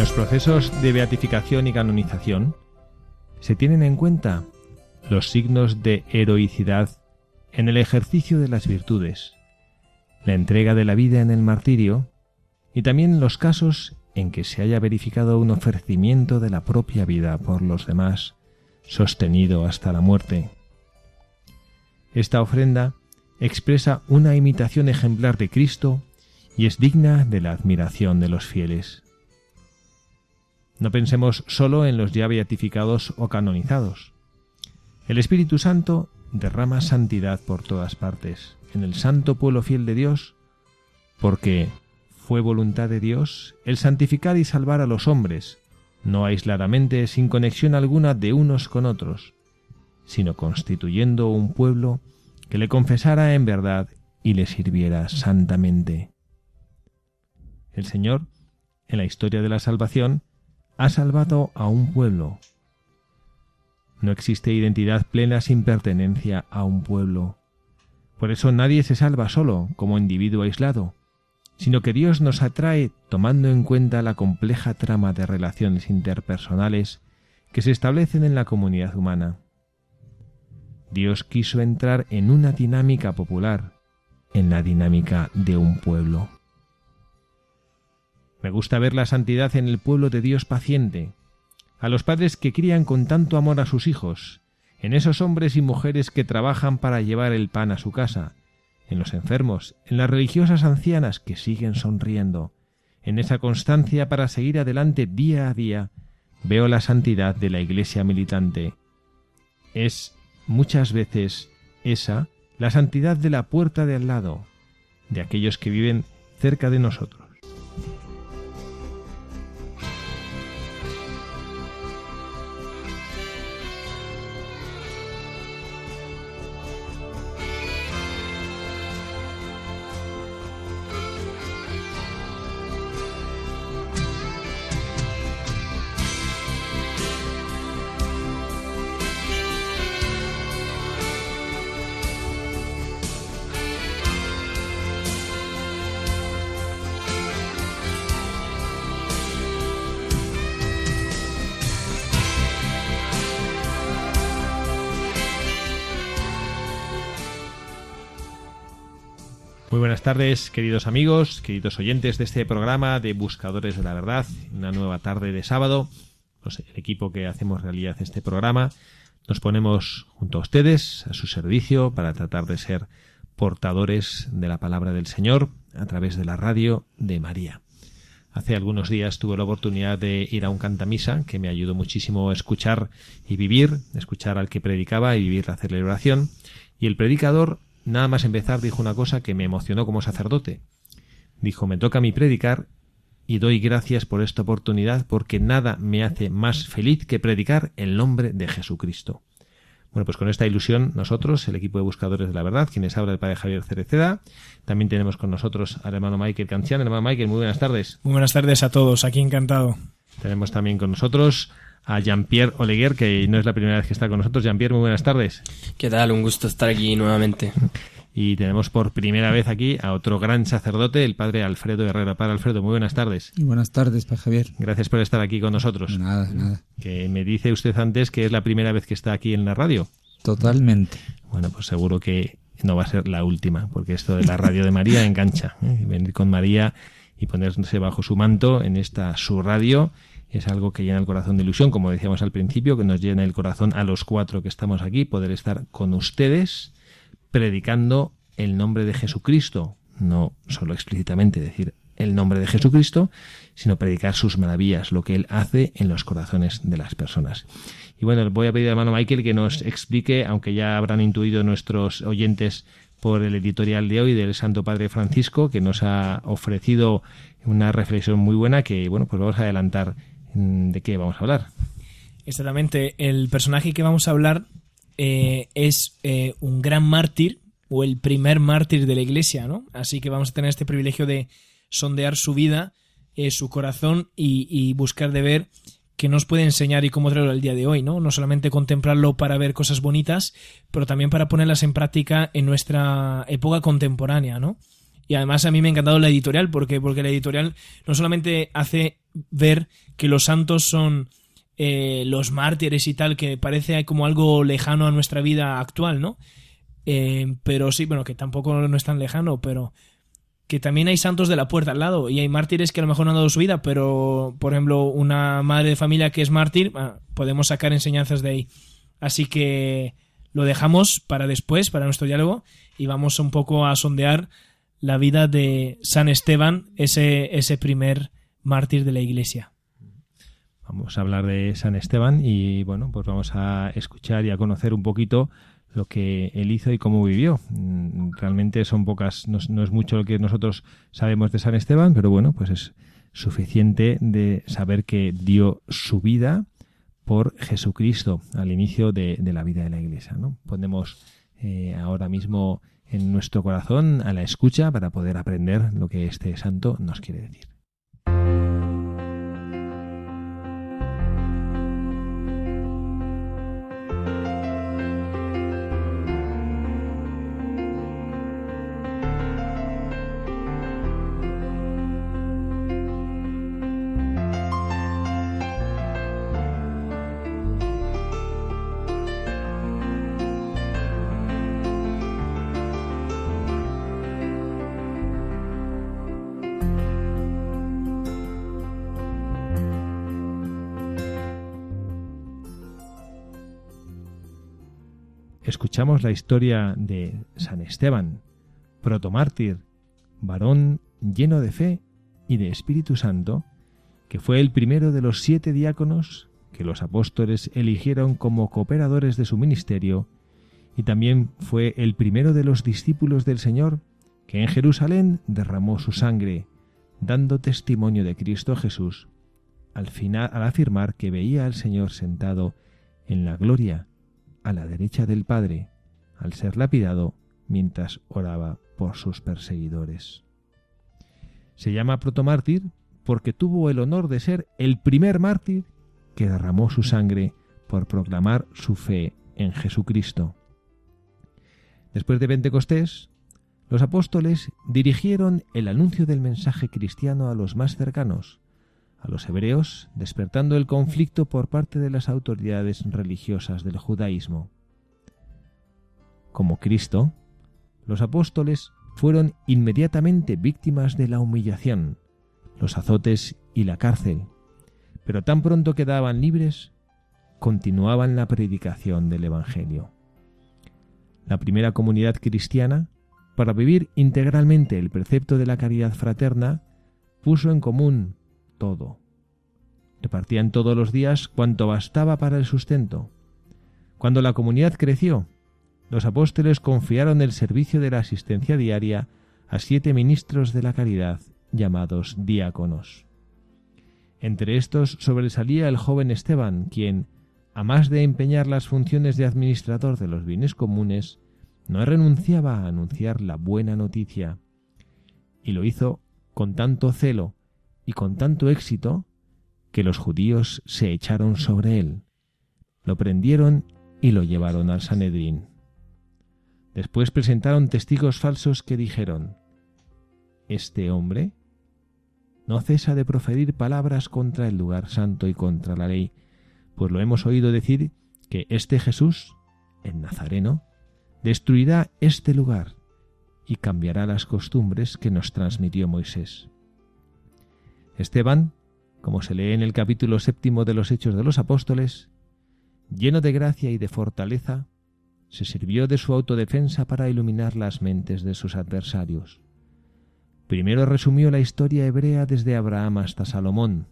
Los procesos de beatificación y canonización se tienen en cuenta los signos de heroicidad en el ejercicio de las virtudes, la entrega de la vida en el martirio y también los casos en que se haya verificado un ofrecimiento de la propia vida por los demás, sostenido hasta la muerte. Esta ofrenda expresa una imitación ejemplar de Cristo y es digna de la admiración de los fieles. No pensemos solo en los ya beatificados o canonizados. El Espíritu Santo derrama santidad por todas partes, en el santo pueblo fiel de Dios, porque fue voluntad de Dios el santificar y salvar a los hombres, no aisladamente sin conexión alguna de unos con otros, sino constituyendo un pueblo que le confesara en verdad y le sirviera santamente. El Señor, en la historia de la salvación, ha salvado a un pueblo. No existe identidad plena sin pertenencia a un pueblo. Por eso nadie se salva solo, como individuo aislado, sino que Dios nos atrae tomando en cuenta la compleja trama de relaciones interpersonales que se establecen en la comunidad humana. Dios quiso entrar en una dinámica popular, en la dinámica de un pueblo. Me gusta ver la santidad en el pueblo de Dios paciente, a los padres que crían con tanto amor a sus hijos, en esos hombres y mujeres que trabajan para llevar el pan a su casa, en los enfermos, en las religiosas ancianas que siguen sonriendo, en esa constancia para seguir adelante día a día, veo la santidad de la Iglesia militante. Es muchas veces esa la santidad de la puerta de al lado, de aquellos que viven cerca de nosotros. Tardes, queridos amigos, queridos oyentes de este programa de Buscadores de la Verdad, una nueva tarde de sábado. Pues el equipo que hacemos realidad este programa nos ponemos junto a ustedes a su servicio para tratar de ser portadores de la palabra del Señor a través de la radio de María. Hace algunos días tuve la oportunidad de ir a un cantamisa que me ayudó muchísimo a escuchar y vivir, escuchar al que predicaba y vivir la celebración. Y el predicador nada más empezar dijo una cosa que me emocionó como sacerdote. Dijo, me toca a mí predicar y doy gracias por esta oportunidad porque nada me hace más feliz que predicar el nombre de Jesucristo. Bueno, pues con esta ilusión nosotros, el equipo de buscadores de la verdad, quienes habla el padre Javier Cereceda, también tenemos con nosotros al hermano Michael Cancian. Hermano Michael, muy buenas tardes. Muy buenas tardes a todos, aquí encantado. Tenemos también con nosotros a Jean-Pierre Oleguer, que no es la primera vez que está con nosotros. Jean-Pierre, muy buenas tardes. ¿Qué tal? Un gusto estar aquí nuevamente. y tenemos por primera vez aquí a otro gran sacerdote, el padre Alfredo Herrera. Padre Alfredo, muy buenas tardes. buenas tardes, Padre Javier. Gracias por estar aquí con nosotros. Nada, nada. Que me dice usted antes que es la primera vez que está aquí en la radio. Totalmente. Bueno, pues seguro que no va a ser la última, porque esto de la radio de María engancha. ¿eh? Venir con María y ponerse bajo su manto en esta su radio es algo que llena el corazón de ilusión, como decíamos al principio, que nos llena el corazón a los cuatro que estamos aquí, poder estar con ustedes predicando el nombre de Jesucristo, no solo explícitamente decir el nombre de Jesucristo, sino predicar sus maravillas, lo que Él hace en los corazones de las personas. Y bueno, voy a pedir a hermano Michael que nos explique, aunque ya habrán intuido nuestros oyentes por el editorial de hoy del Santo Padre Francisco, que nos ha ofrecido una reflexión muy buena que, bueno, pues vamos a adelantar de qué vamos a hablar. Exactamente, el personaje que vamos a hablar eh, es eh, un gran mártir o el primer mártir de la iglesia, ¿no? Así que vamos a tener este privilegio de sondear su vida, eh, su corazón y, buscar de ver qué nos puede enseñar y cómo traerlo al día de hoy, ¿no? No solamente contemplarlo para ver cosas bonitas, pero también para ponerlas en práctica en nuestra época contemporánea, ¿no? Y además a mí me ha encantado la editorial, porque, porque la editorial no solamente hace ver que los santos son eh, los mártires y tal, que parece como algo lejano a nuestra vida actual, ¿no? Eh, pero sí, bueno, que tampoco no es tan lejano, pero que también hay santos de la puerta al lado y hay mártires que a lo mejor no han dado su vida, pero por ejemplo una madre de familia que es mártir, ah, podemos sacar enseñanzas de ahí. Así que lo dejamos para después, para nuestro diálogo, y vamos un poco a sondear la vida de San Esteban, ese, ese primer mártir de la iglesia. Vamos a hablar de San Esteban y bueno, pues vamos a escuchar y a conocer un poquito lo que él hizo y cómo vivió. Mm, realmente son pocas, no, es mucho lo que nosotros sabemos de San Esteban, pero bueno, pues es suficiente de saber que dio su vida por Jesucristo al inicio de, la vida de la Iglesia. ¿no? Ponemos eh, ahora mismo en nuestro corazón a la escucha para poder aprender lo que este santo nos quiere decir. Escuchamos la historia de San Esteban, protomártir, varón lleno de fe y de Espíritu Santo, que fue el primero de los siete diáconos que los apóstoles eligieron como cooperadores de su ministerio, y también fue el primero de los discípulos del Señor que en Jerusalén derramó su sangre, dando testimonio de Cristo Jesús, al final al afirmar que veía al Señor sentado en la gloria a la derecha del Padre, al ser lapidado mientras oraba por sus perseguidores. Se llama protomártir porque tuvo el honor de ser el primer mártir que derramó su sangre por proclamar su fe en Jesucristo. Después de Pentecostés, los apóstoles dirigieron el anuncio del mensaje cristiano a los más cercanos, a los hebreos, despertando el conflicto por parte de las autoridades religiosas del judaísmo. Como Cristo, los apóstoles fueron inmediatamente víctimas de la humillación, los azotes y la cárcel, pero tan pronto quedaban libres, continuaban la predicación del Evangelio. La primera comunidad cristiana, para vivir integralmente el precepto de la caridad fraterna, puso en común todo. Repartían todos los días cuanto bastaba para el sustento. Cuando la comunidad creció, los apóstoles confiaron el servicio de la asistencia diaria a siete ministros de la caridad, llamados diáconos. Entre estos sobresalía el joven Esteban, quien, a más de empeñar las funciones de administrador de los bienes comunes, no renunciaba a anunciar la buena noticia, y lo hizo con tanto celo y con tanto éxito que los judíos se echaron sobre él, lo prendieron y lo llevaron al Sanedrín. Después presentaron testigos falsos que dijeron, Este hombre no cesa de proferir palabras contra el lugar santo y contra la ley, pues lo hemos oído decir que este Jesús, el Nazareno, destruirá este lugar y cambiará las costumbres que nos transmitió Moisés. Esteban, como se lee en el capítulo séptimo de los Hechos de los Apóstoles, lleno de gracia y de fortaleza, se sirvió de su autodefensa para iluminar las mentes de sus adversarios. Primero resumió la historia hebrea desde Abraham hasta Salomón,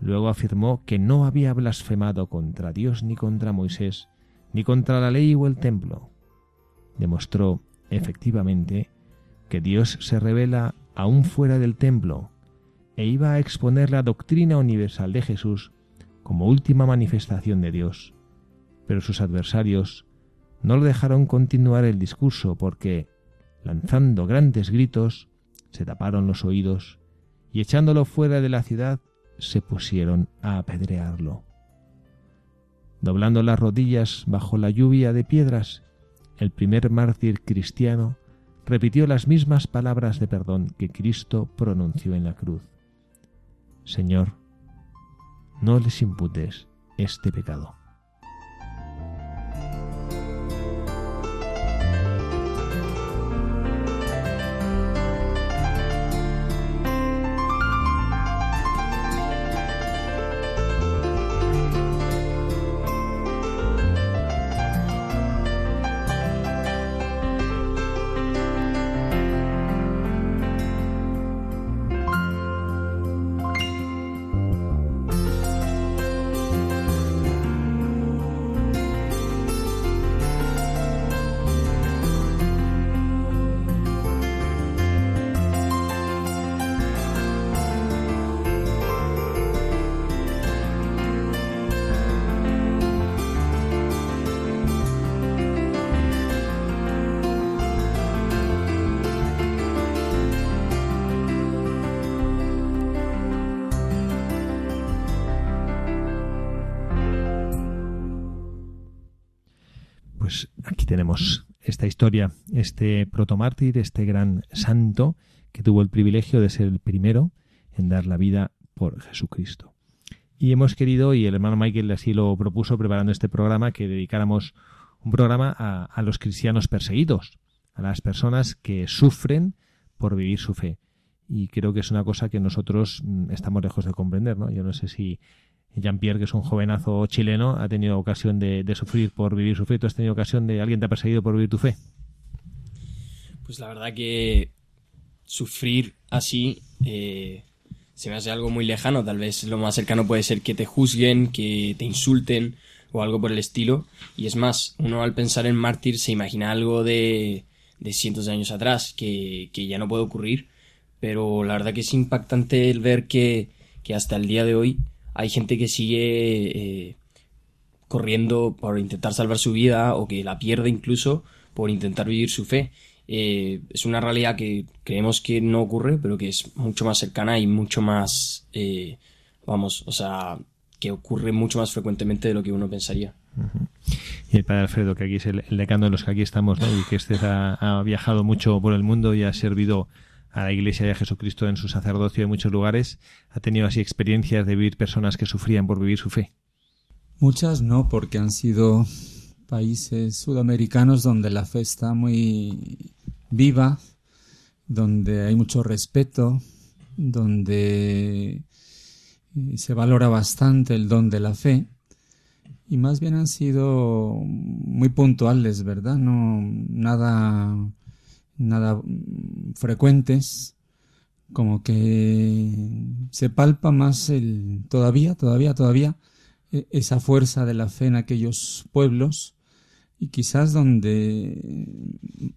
luego afirmó que no había blasfemado contra Dios ni contra Moisés, ni contra la ley o el templo. Demostró, efectivamente, que Dios se revela aún fuera del templo, e iba a exponer la doctrina universal de Jesús como última manifestación de Dios. Pero sus adversarios no lo dejaron continuar el discurso porque, lanzando grandes gritos, se taparon los oídos y echándolo fuera de la ciudad se pusieron a apedrearlo. Doblando las rodillas bajo la lluvia de piedras, el primer mártir cristiano repitió las mismas palabras de perdón que Cristo pronunció en la cruz. Señor, no les imputes este pecado. Historia, este protomártir, este gran santo que tuvo el privilegio de ser el primero en dar la vida por Jesucristo. Y hemos querido, y el hermano Michael así lo propuso preparando este programa, que dedicáramos un programa a, los cristianos perseguidos, a las personas que sufren por vivir su fe. Y creo que es una cosa que nosotros mm, estamos lejos de comprender, ¿no? Yo no sé si Jean-Pierre, que es un jovenazo chileno, ha tenido ocasión de, de sufrir por vivir su fe. ¿Tú has tenido ocasión de alguien te ha perseguido por vivir tu fe? Pues la verdad que sufrir así eh, se me hace algo muy lejano. Tal vez lo más cercano puede ser que te juzguen, que te insulten o algo por el estilo. Y es más, uno al pensar en mártir se imagina algo de, de cientos de años atrás que, que, ya no puede ocurrir. Pero la verdad que es impactante el ver que, que hasta el día de hoy hay gente que sigue eh, corriendo por intentar salvar su vida o que la pierde incluso por intentar vivir su fe. Eh, es una realidad que creemos que no ocurre, pero que es mucho más cercana y mucho más, eh, vamos, o sea, que ocurre mucho más frecuentemente de lo que uno pensaría. Uh -huh. Y el padre Alfredo, que aquí es el, el, decano de los que aquí estamos, ¿no? y que este ha, ha, viajado mucho por el mundo y ha servido a la Iglesia de Jesucristo en su sacerdocio en muchos lugares, ha tenido así experiencias de vivir personas que sufrían por vivir su fe. Muchas no, porque han sido países sudamericanos donde la fe está muy viva, donde hay mucho respeto, donde se valora bastante el don de la fe y más bien han sido muy puntuales, ¿verdad? No nada nada frecuentes, como que se palpa más el todavía, todavía, todavía esa fuerza de la fe en aquellos pueblos y quizás donde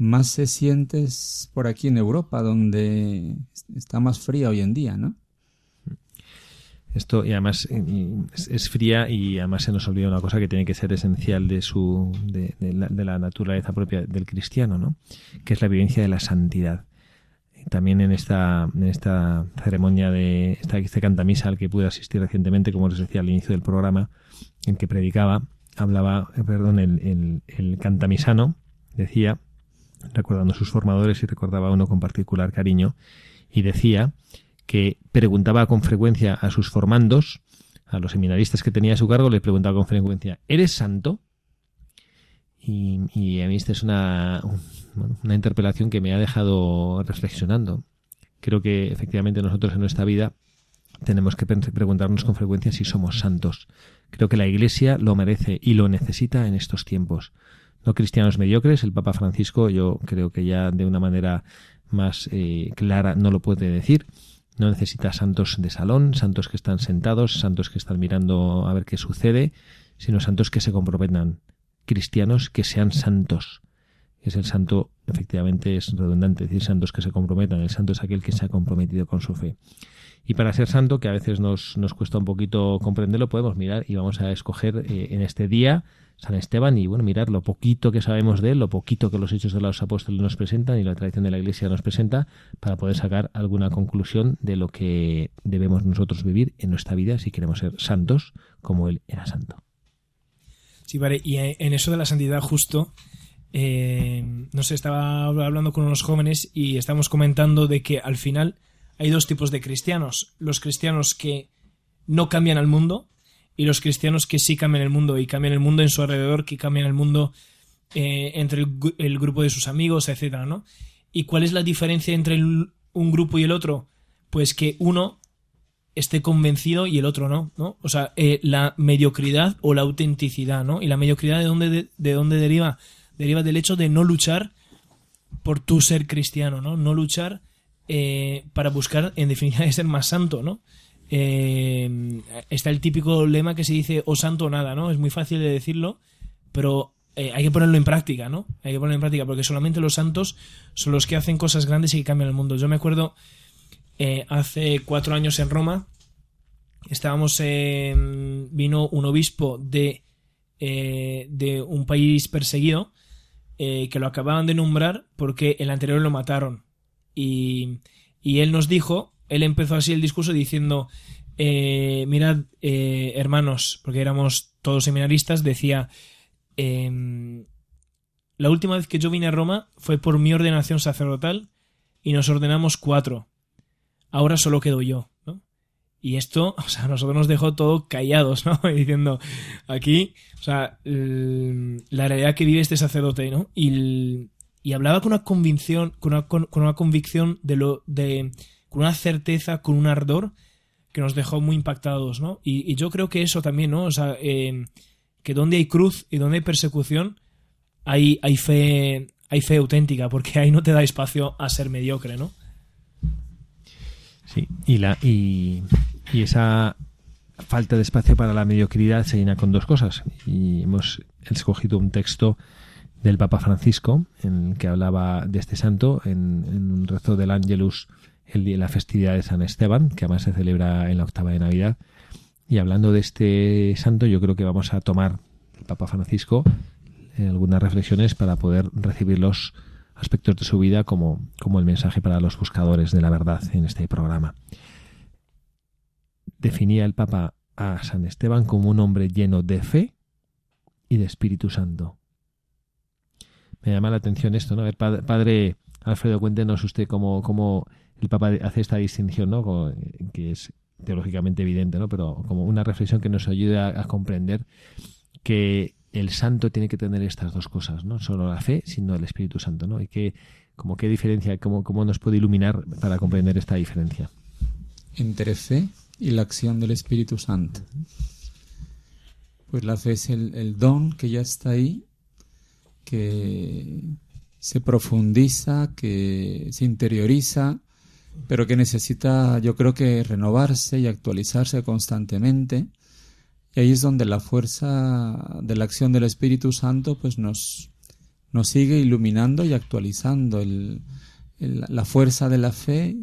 más se siente es por aquí en Europa, donde está más fría hoy en día, ¿no? Esto y además es fría y además se nos olvida una cosa que tiene que ser esencial de su de, la, naturaleza propia del cristiano, ¿no? Que es la vivencia de la santidad. También en esta en esta ceremonia de esta este cantamisa al que pude asistir recientemente, como les decía al inicio del programa, en que predicaba, hablaba, perdón, el, el, el cantamisano decía, recordando sus formadores y recordaba a uno con particular cariño, y decía que preguntaba con frecuencia a sus formandos, a los seminaristas que tenía a su cargo, le preguntaba con frecuencia, ¿eres santo? Y, a mí esta es una, una interpelación que me ha dejado reflexionando. Creo que efectivamente nosotros en nuestra vida tenemos que preguntarnos con frecuencia si somos santos. Creo que la Iglesia lo merece y lo necesita en estos tiempos. No cristianos mediocres, el Papa Francisco yo creo que ya de una manera más eh, clara no lo puede decir. No necesita santos de salón, santos que están sentados, santos que están mirando a ver qué sucede, sino santos que se comprometan, cristianos que sean santos. Es el santo, efectivamente es redundante decir santos que se comprometan, el santo es aquel que se ha comprometido con su fe. Y para ser santo, que a veces nos, nos cuesta un poquito comprenderlo, podemos mirar y vamos a escoger eh, en este día San Esteban y bueno, mirar lo poquito que sabemos de él, lo poquito que los hechos de los apóstoles nos presentan y la tradición de la Iglesia nos presenta para poder sacar alguna conclusión de lo que debemos nosotros vivir en nuestra vida si queremos ser santos como él era santo. Sí, vale, y en eso de la santidad justo, eh, no sé, estaba hablando con unos jóvenes y estamos comentando de que al final hay dos tipos de cristianos. Los cristianos que no cambian al mundo y los cristianos que sí cambian el mundo y cambian el mundo en su alrededor, que cambian el mundo eh, entre el, grupo de sus amigos, etcétera, ¿no? ¿Y cuál es la diferencia entre un grupo y el otro? Pues que uno esté convencido y el otro no, ¿no? O sea, eh, la mediocridad o la autenticidad, ¿no? Y la mediocridad de dónde, de dónde deriva? Deriva del hecho de no luchar por tu ser cristiano, ¿no? No luchar eh, para buscar, en definitiva, ser más santo, ¿no? Eh, está el típico lema que se dice o santo o nada, ¿no? Es muy fácil de decirlo, pero eh, hay que ponerlo en práctica, ¿no? Hay que ponerlo en práctica, porque solamente los santos son los que hacen cosas grandes y que cambian el mundo. Yo me acuerdo hace cuatro años en Roma, estábamos vino un obispo de, de un país perseguido que lo acababan de nombrar porque el anterior lo mataron y, él nos dijo, él empezó así el discurso diciendo, eh, mirad, eh, hermanos, porque éramos todos seminaristas, decía, em, la última vez que yo vine a Roma fue por mi ordenación sacerdotal y nos ordenamos cuatro. Ahora solo quedo yo, ¿no? Y esto, o sea, a nosotros nos dejó todo callados, ¿no? diciendo, aquí, o sea, la realidad que vive este sacerdote, ¿no? Y, y hablaba con una convicción, con una, con, una convicción de lo, de, con una certeza, con un ardor que nos dejó muy impactados, ¿no? Y, yo creo que eso también, ¿no? O sea, eh, que donde hay cruz y donde hay persecución, hay, hay fe, hay fe auténtica, porque ahí no te da espacio a ser mediocre, ¿no? Sí, y la, y, esa falta de espacio para la mediocridad se llena con dos cosas. Y hemos escogido un texto del Papa Francisco, en el que hablaba de este santo, en, un rezo del Ángelus, el día, la festividad de San Esteban, que además se celebra en la octava de Navidad. Y hablando de este santo, yo creo que vamos a tomar el Papa Francisco en algunas reflexiones para poder recibir los aspectos de su vida como, como el mensaje para los buscadores de la verdad en este programa. Definía el Papa a San Esteban como un hombre lleno de fe y de Espíritu Santo me llama la atención esto, ¿no? El padre, Alfredo, cuéntenos usted cómo, cómo el Papa hace esta distinción, ¿no? que es teológicamente evidente, ¿no? Pero como una reflexión que nos ayuda a, comprender que el santo tiene que tener estas dos cosas, no solo la fe, sino el Espíritu Santo, ¿no? Y que, como qué diferencia, cómo, cómo nos puede iluminar para comprender esta diferencia. Entre fe y la acción del Espíritu Santo. Pues la fe es el don que ya está ahí que se profundiza, que se interioriza, pero que necesita, yo creo que renovarse y actualizarse constantemente. Y ahí es donde la fuerza de la acción del Espíritu Santo pues nos, nos sigue iluminando y actualizando la fuerza de la fe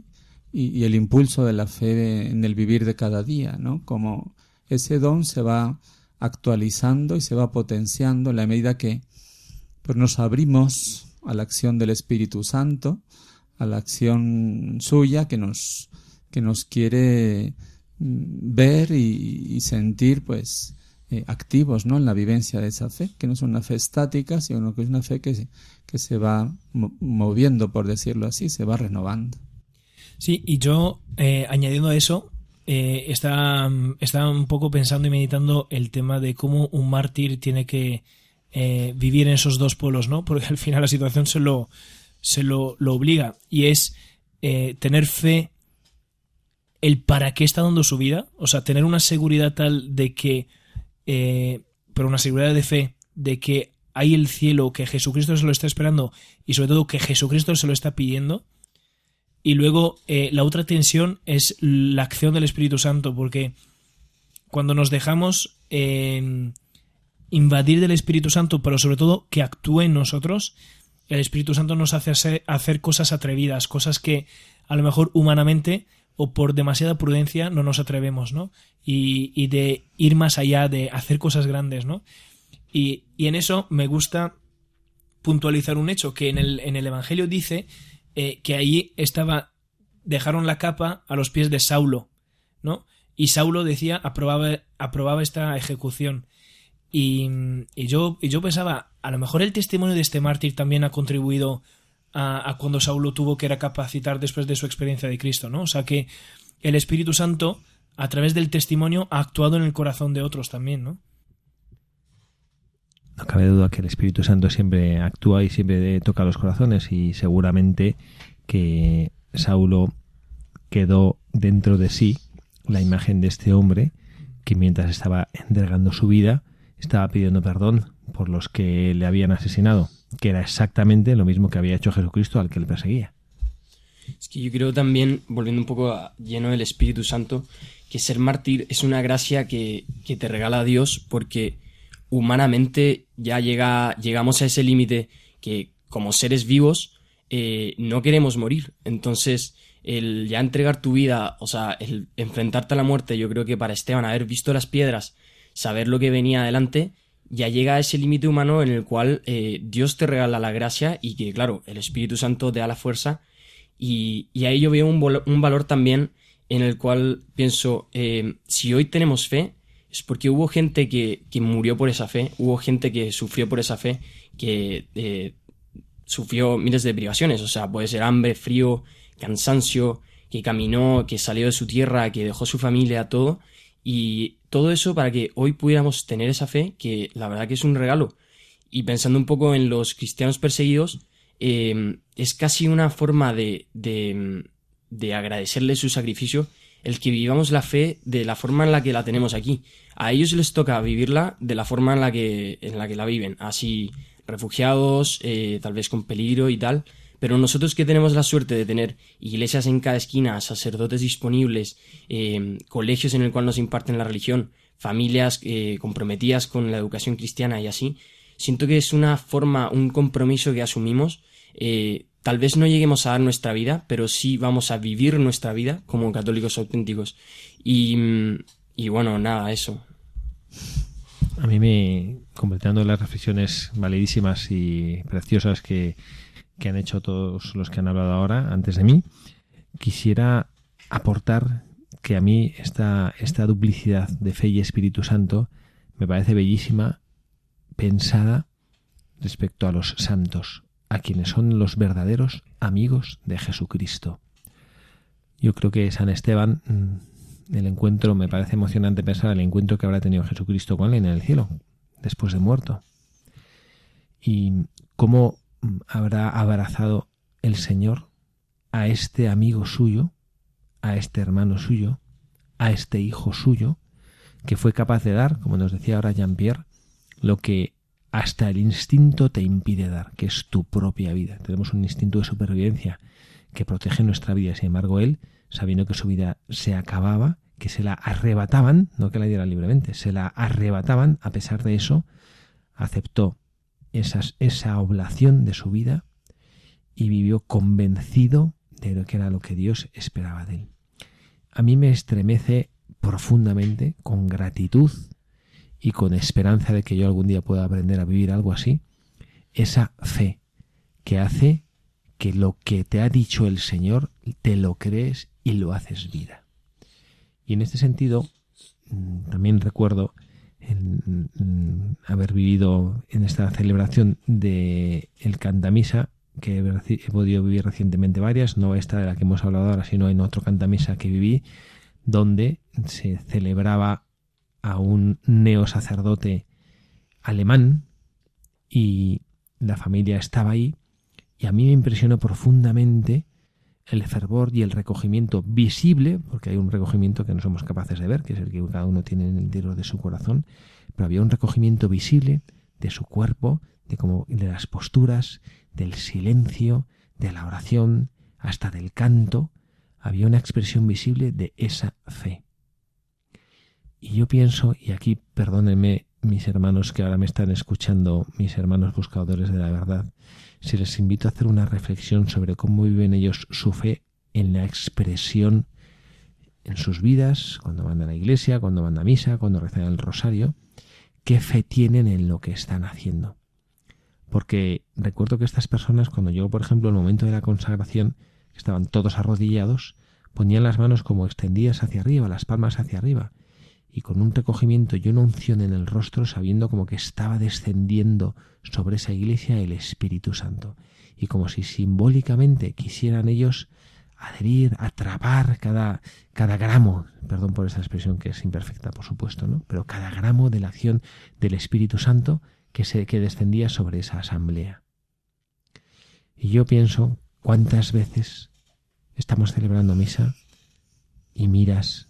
y, el impulso de la fe en el vivir de cada día, ¿no? Como ese don se va actualizando y se va potenciando en la medida que pues nos abrimos a la acción del Espíritu Santo, a la acción suya que nos, que nos quiere mm, ver y, sentir pues eh, activos ¿no? en la vivencia de esa fe, que no es una fe estática, sino que es una fe que que se va moviendo, por decirlo así, se va renovando. Sí, y yo, eh, añadiendo a eso, eh, está, está, un poco pensando y meditando el tema de cómo un mártir tiene que eh, vivir en esos dos polos, ¿no? Porque al final la situación se lo, se lo, lo obliga. Y es tener fe el para qué está dando su vida, o sea, tener una seguridad tal de que eh, pero una seguridad de fe de que hay el cielo, que Jesucristo se lo está esperando y sobre todo que Jesucristo se lo está pidiendo. Y luego eh, la otra tensión es la acción del Espíritu Santo, porque cuando nos dejamos eh, invadir del Espíritu Santo, pero sobre todo que actúe en nosotros, el Espíritu Santo nos hace hacer cosas atrevidas, cosas que a lo mejor humanamente o por demasiada prudencia no nos atrevemos, ¿no? Y, de ir más allá, de hacer cosas grandes, ¿no? Y, en eso me gusta puntualizar un hecho que en el, en el Evangelio dice eh, que ahí estaba, dejaron la capa a los pies de Saulo, ¿no? Y Saulo decía, aprobaba, aprobaba esta ejecución. Y, y, yo, y yo pensaba, a lo mejor el testimonio de este mártir también ha contribuido a, cuando Saulo tuvo que recapacitar después de su experiencia de Cristo, ¿no? O sea que el Espíritu Santo, a través del testimonio, ha actuado en el corazón de otros también, ¿no? No cabe duda que el Espíritu Santo siempre actúa y siempre toca los corazones y seguramente que Saulo quedó dentro de sí la imagen de este hombre que mientras estaba entregando su vida estaba pidiendo perdón por los que le habían asesinado que era exactamente lo mismo que había hecho Jesucristo al que le perseguía. Es que yo creo también, volviendo un poco lleno del Espíritu Santo, que ser mártir es una gracia que, te regala Dios porque humanamente ya llega, llegamos a ese límite que como seres vivos eh, no queremos morir. Entonces, el ya entregar tu vida, o sea, el enfrentarte a la muerte, yo creo que para Esteban haber visto las piedras, saber lo que venía adelante, ya llega a ese límite humano en el cual eh, Dios te regala la gracia y que, claro, el Espíritu Santo te da la fuerza. Y, ahí yo veo un, valor también en el cual pienso, eh, si hoy tenemos fe, es porque hubo gente que, murió por esa fe, hubo gente que sufrió por esa fe, que eh, sufrió miles de privaciones, o sea, puede ser hambre, frío, cansancio, que caminó, que salió de su tierra, que dejó su familia, todo, y todo eso para que hoy pudiéramos tener esa fe, que la verdad que es un regalo. Y pensando un poco en los cristianos perseguidos, em, es casi una forma de, de, de agradecerle su sacrificio el que vivamos la fe de la forma en la que la tenemos aquí. A ellos les toca vivirla de la forma en la que, en la, que la viven, así refugiados, eh, tal vez con peligro y tal, pero nosotros que tenemos la suerte de tener iglesias en cada esquina, sacerdotes disponibles, eh, colegios en el cual nos imparten la religión, familias eh, comprometidas con la educación cristiana y así, siento que es una forma, un compromiso que asumimos. Eh, tal vez no lleguemos a dar nuestra vida, pero sí vamos a vivir nuestra vida como católicos auténticos. Y, y bueno, nada, eso. A mí me, completando las reflexiones validísimas y preciosas que, que han hecho todos los que han hablado ahora antes de mí, quisiera aportar que a mí esta, esta duplicidad de fe y Espíritu Santo me parece bellísima, pensada respecto a los santos, a quienes son los verdaderos amigos de Jesucristo. Yo creo que San Esteban, mm, el encuentro, me parece emocionante pensar el encuentro que habrá tenido Jesucristo con él en el cielo, después de muerto. Y cómo habrá abrazado el Señor a este amigo suyo, a este hermano suyo, a este hijo suyo, que fue capaz de dar, como nos decía ahora Jean-Pierre, lo que hasta el instinto te impide dar, que es tu propia vida. Tenemos un instinto de supervivencia que protege nuestra vida, sin embargo él, sabiendo que su vida se acababa, que se la arrebataban, no que la diera libremente, se la arrebataban, a pesar de eso, aceptó esa oblación de su vida y vivió convencido de lo que era lo que Dios esperaba de él. A mí me estremece profundamente, con gratitud y con esperanza de que yo algún día pueda aprender a vivir algo así, esa fe que hace que lo que te ha dicho el Señor te lo crees y lo haces vida. Y en este sentido, mm, también recuerdo en haber vivido en esta celebración de el cantamisa que he podido vivir recientemente varias, no esta de la que hemos hablado ahora, sino en otro cantamisa que viví, donde se celebraba a un neosacerdote alemán y la familia estaba ahí y a mí me impresionó profundamente el fervor y el recogimiento visible, porque hay un recogimiento que no somos capaces de ver, que es el que cada uno tiene en el interior de su corazón, pero había un recogimiento visible de su cuerpo, de, como, de las posturas, del silencio, de la oración, hasta del canto, había una expresión visible de esa fe. Y yo pienso, y aquí perdónenme mis hermanos que ahora me están escuchando, mis hermanos buscadores de la verdad, si les invito a hacer una reflexión sobre cómo viven ellos su fe en la expresión en sus vidas, cuando van a la iglesia, cuando van a misa, cuando rezan el rosario, qué fe tienen en lo que están haciendo. Porque recuerdo que estas personas, cuando llegó, por ejemplo, el momento de la consagración, estaban todos arrodillados, ponían las manos como extendidas hacia arriba, las palmas hacia arriba, y con un recogimiento y una unción en el rostro, sabiendo como que estaba descendiendo sobre esa iglesia el Espíritu Santo, y como si simbólicamente quisieran ellos adherir, atrapar cada, cada gramo, perdón por esa expresión que es imperfecta, por supuesto, ¿no? Pero cada gramo de la acción del Espíritu Santo que, se, que descendía sobre esa asamblea. Y yo pienso cuántas veces estamos celebrando misa y miras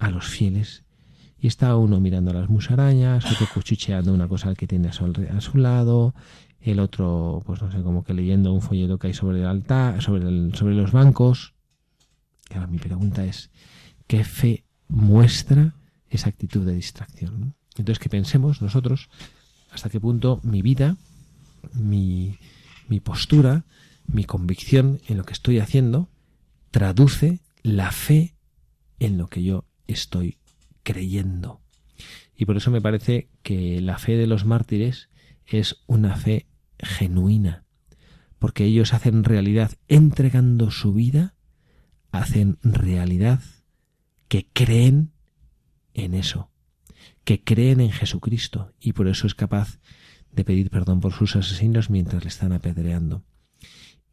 a los fieles y está uno mirando las musarañas, otro cuchicheando una cosa que tiene a su, a su, lado, el otro, pues no sé, como que leyendo un folleto que hay sobre el altar, sobre, sobre los bancos. Claro, mi pregunta es, ¿qué fe muestra esa actitud de distracción? Entonces, que pensemos nosotros hasta qué punto mi vida, mi, mi postura, mi convicción en lo que estoy haciendo, traduce la fe en lo que yo estoy creyendo. Y por eso me parece que la fe de los mártires es una fe genuina, porque ellos hacen realidad entregando su vida, hacen realidad que creen en eso, que creen en Jesucristo y por eso es capaz de pedir perdón por sus asesinos mientras le están apedreando.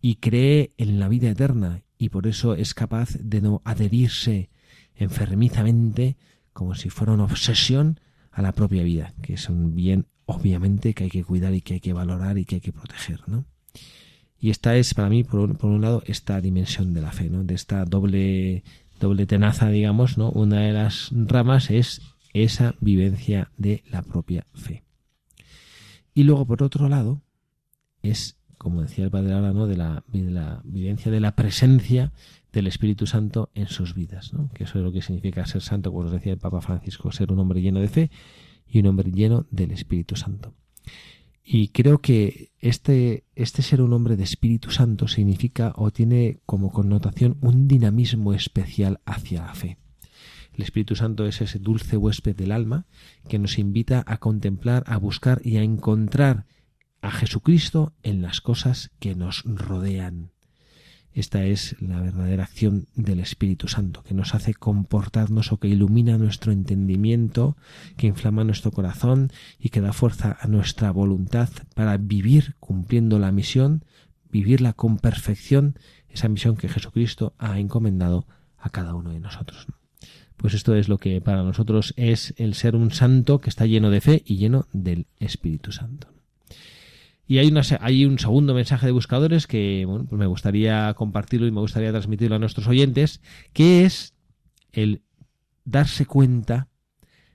Y cree en la vida eterna y por eso es capaz de no adherirse enfermizamente como si fuera una obsesión a la propia vida, que es un bien obviamente que hay que cuidar y que hay que valorar y que hay que proteger, ¿no? Y esta es para mí, por un, lado, esta dimensión de la fe, ¿no? De esta doble, doble tenaza, digamos, ¿no? Una de las ramas es esa vivencia de la propia fe. Y luego, por otro lado, es, como decía el padre ahora, ¿no? De la, de la vivencia de la presencia del Espíritu Santo en sus vidas, ¿no? que eso es lo que significa ser santo, como nos decía el Papa Francisco, ser un hombre lleno de fe y un hombre lleno del Espíritu Santo. Y creo que este, este ser un hombre de Espíritu Santo significa o tiene como connotación un dinamismo especial hacia la fe. El Espíritu Santo es ese dulce huésped del alma que nos invita a contemplar, a buscar y a encontrar a Jesucristo en las cosas que nos rodean. Esta es la verdadera acción del Espíritu Santo, que nos hace comportarnos o que ilumina nuestro entendimiento, que inflama nuestro corazón y que da fuerza a nuestra voluntad para vivir cumpliendo la misión, vivirla con perfección, esa misión que Jesucristo ha encomendado a cada uno de nosotros. Pues esto es lo que para nosotros es el ser un santo que está lleno de fe y lleno del Espíritu Santo. Y hay, una, hay un segundo mensaje de buscadores que bueno, pues me gustaría compartirlo y me gustaría transmitirlo a nuestros oyentes, que es el darse cuenta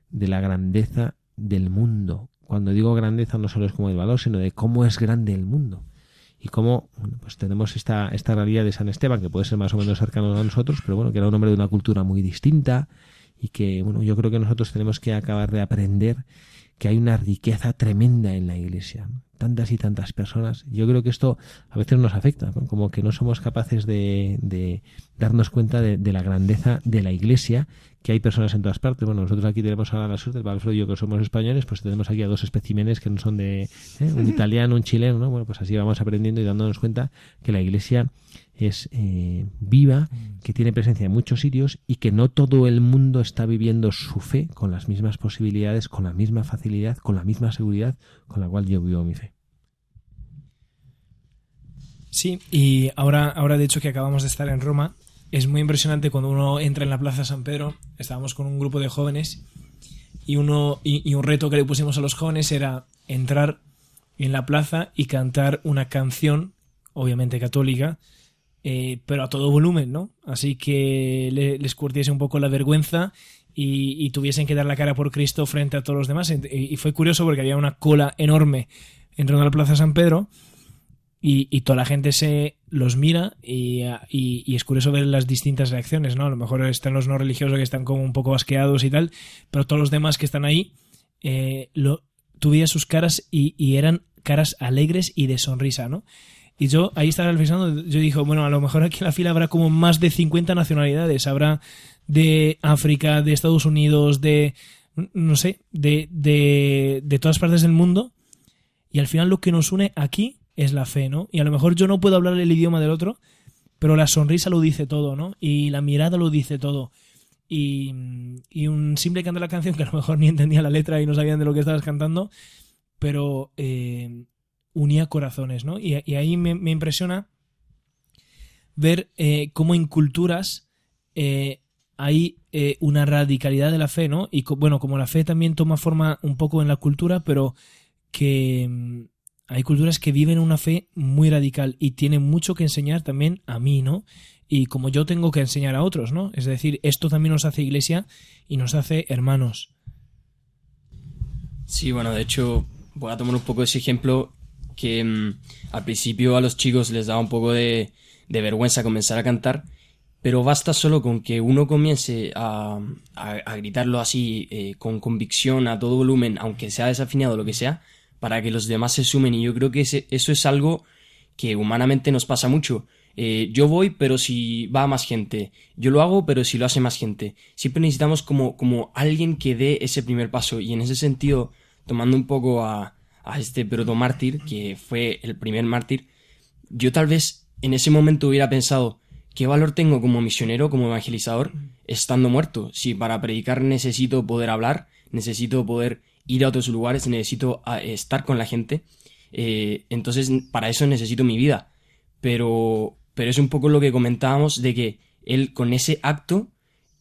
de la grandeza del mundo. Cuando digo grandeza no solo es como el valor, sino de cómo es grande el mundo. Y cómo bueno, pues tenemos esta, esta realidad de San Esteban, que puede ser más o menos cercano a nosotros, pero bueno, que era un hombre de una cultura muy distinta y que bueno, yo creo que nosotros tenemos que acabar de aprender que hay una riqueza tremenda en la iglesia tantas y tantas personas. Yo creo que esto a veces nos afecta, como que no somos capaces de, de darnos cuenta de, de, la grandeza de la Iglesia, que hay personas en todas partes. Bueno, nosotros aquí tenemos ahora la suerte, el Pablo y yo que somos españoles, pues tenemos aquí a dos especímenes que no son de ¿eh? un italiano, un chileno, ¿no? Bueno, pues así vamos aprendiendo y dándonos cuenta que la Iglesia es eh, viva, que tiene presencia en muchos sitios y que no todo el mundo está viviendo su fe con las mismas posibilidades, con la misma facilidad, con la misma seguridad con la cual yo vivo mi fe. Sí, y ahora, ahora de hecho que acabamos de estar en Roma, es muy impresionante cuando uno entra en la Plaza San Pedro, estábamos con un grupo de jóvenes y, uno, y, y un reto que le pusimos a los jóvenes era entrar en la plaza y cantar una canción, obviamente católica, eh, pero a todo volumen, ¿no? Así que le, les curtiese un poco la vergüenza y, y, tuviesen que dar la cara por Cristo frente a todos los demás. Y, fue curioso porque había una cola enorme entrando a la Plaza San Pedro y, toda la gente se los mira y, es curioso ver las distintas reacciones, ¿no? A lo mejor están los no religiosos que están como un poco asqueados y tal, pero todos los demás que están ahí, eh, sus caras y, eran caras alegres y de sonrisa, ¿no? Y yo ahí estaba reflexionando, yo dije, bueno, a lo mejor aquí en la fila habrá como más de 50 nacionalidades, habrá de África, de Estados Unidos, de, no sé, de, de, de todas partes del mundo. Y al final lo que nos une aquí es la fe, ¿no? Y a lo mejor yo no puedo hablar el idioma del otro, pero la sonrisa lo dice todo, ¿no? Y la mirada lo dice todo. Y, y un simple canto de la canción que a lo mejor ni entendía la letra y no sabían de lo que estabas cantando, pero eh, unía corazones, ¿no? Y, ahí me, me, impresiona ver eh, cómo en culturas eh, hay eh, una radicalidad de la fe, ¿no? Y bueno, como la fe también toma forma un poco en la cultura, pero que mm, hay culturas que viven una fe muy radical y tienen mucho que enseñar también a mí, ¿no? Y como yo tengo que enseñar a otros, ¿no? Es decir, esto también nos hace iglesia y nos hace hermanos. Sí, bueno, de hecho, voy a tomar un poco ese ejemplo que mmm, al principio a los chicos les daba un poco de, de vergüenza comenzar a cantar, pero basta solo con que uno comience a, a, gritarlo así, eh, con convicción, a todo volumen, aunque sea desafinado lo que sea, para que los demás se sumen. Y yo creo que ese, eso es algo que humanamente nos pasa mucho. Eh, yo voy, pero si va más gente. Yo lo hago, pero si lo hace más gente. Siempre necesitamos como, como alguien que dé ese primer paso. Y en ese sentido, tomando un poco a, a este proto mártir, que fue el primer mártir, yo tal vez en ese momento hubiera pensado, ¿qué valor tengo como misionero, como evangelizador, estando muerto? Si para predicar necesito poder hablar, necesito poder ir a otros lugares, necesito ah, estar con la gente. Eh, entonces, para eso necesito mi vida. Pero, pero es un poco lo que comentábamos de que él con ese acto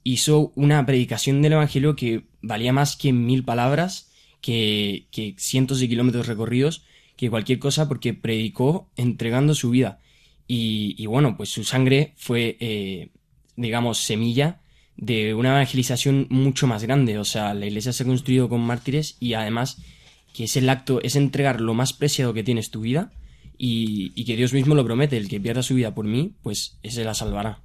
hizo una predicación del Evangelio que valía más que mil palabras, que, que cientos de kilómetros recorridos, que cualquier cosa, porque predicó entregando su vida. Y, y bueno, pues su sangre fue, eh, digamos, semilla de una evangelización mucho más grande. O sea, la iglesia se ha construido con mártires y además que es el acto, es entregar lo más preciado que tienes tu vida y, y que Dios mismo lo promete, el que pierda su vida por mí, pues ese la salvará.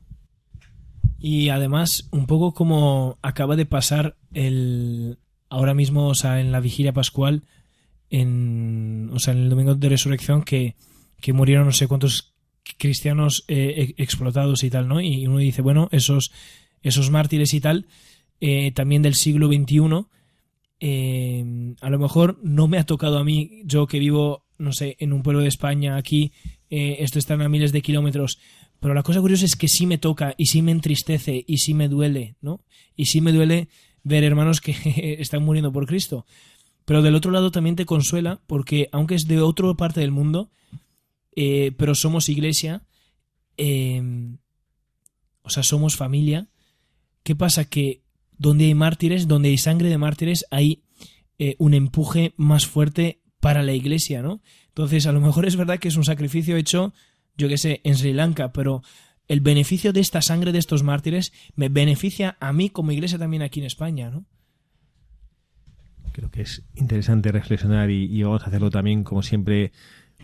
Y además, un poco como acaba de pasar el ahora mismo, o sea, en la vigilia pascual, en, o sea, en el domingo de resurrección, que, que murieron no sé cuántos cristianos eh, explotados y tal, ¿no? Y uno dice, bueno, esos esos mártires y tal, eh, también del siglo XXI, eh, a lo mejor no me ha tocado a mí, yo que vivo, no sé, en un pueblo de España, aquí, esto está a miles de kilómetros, pero la cosa curiosa es que sí me toca y sí me entristece y sí me duele, ¿no? Y sí me duele ver hermanos que están muriendo por Cristo. Pero del otro lado también te consuela porque aunque es de otra parte del mundo, eh, pero somos iglesia, eh, o sea, somos familia, ¿Qué pasa? Que donde hay mártires, donde hay sangre de mártires, hay eh, un empuje más fuerte para la iglesia, ¿no? Entonces, a lo mejor es verdad que es un sacrificio hecho, yo qué sé, en Sri Lanka, pero el beneficio de esta sangre de estos mártires me beneficia a mí como iglesia también aquí en España, ¿no? Creo que es interesante reflexionar y, vamos a hacerlo también, como siempre,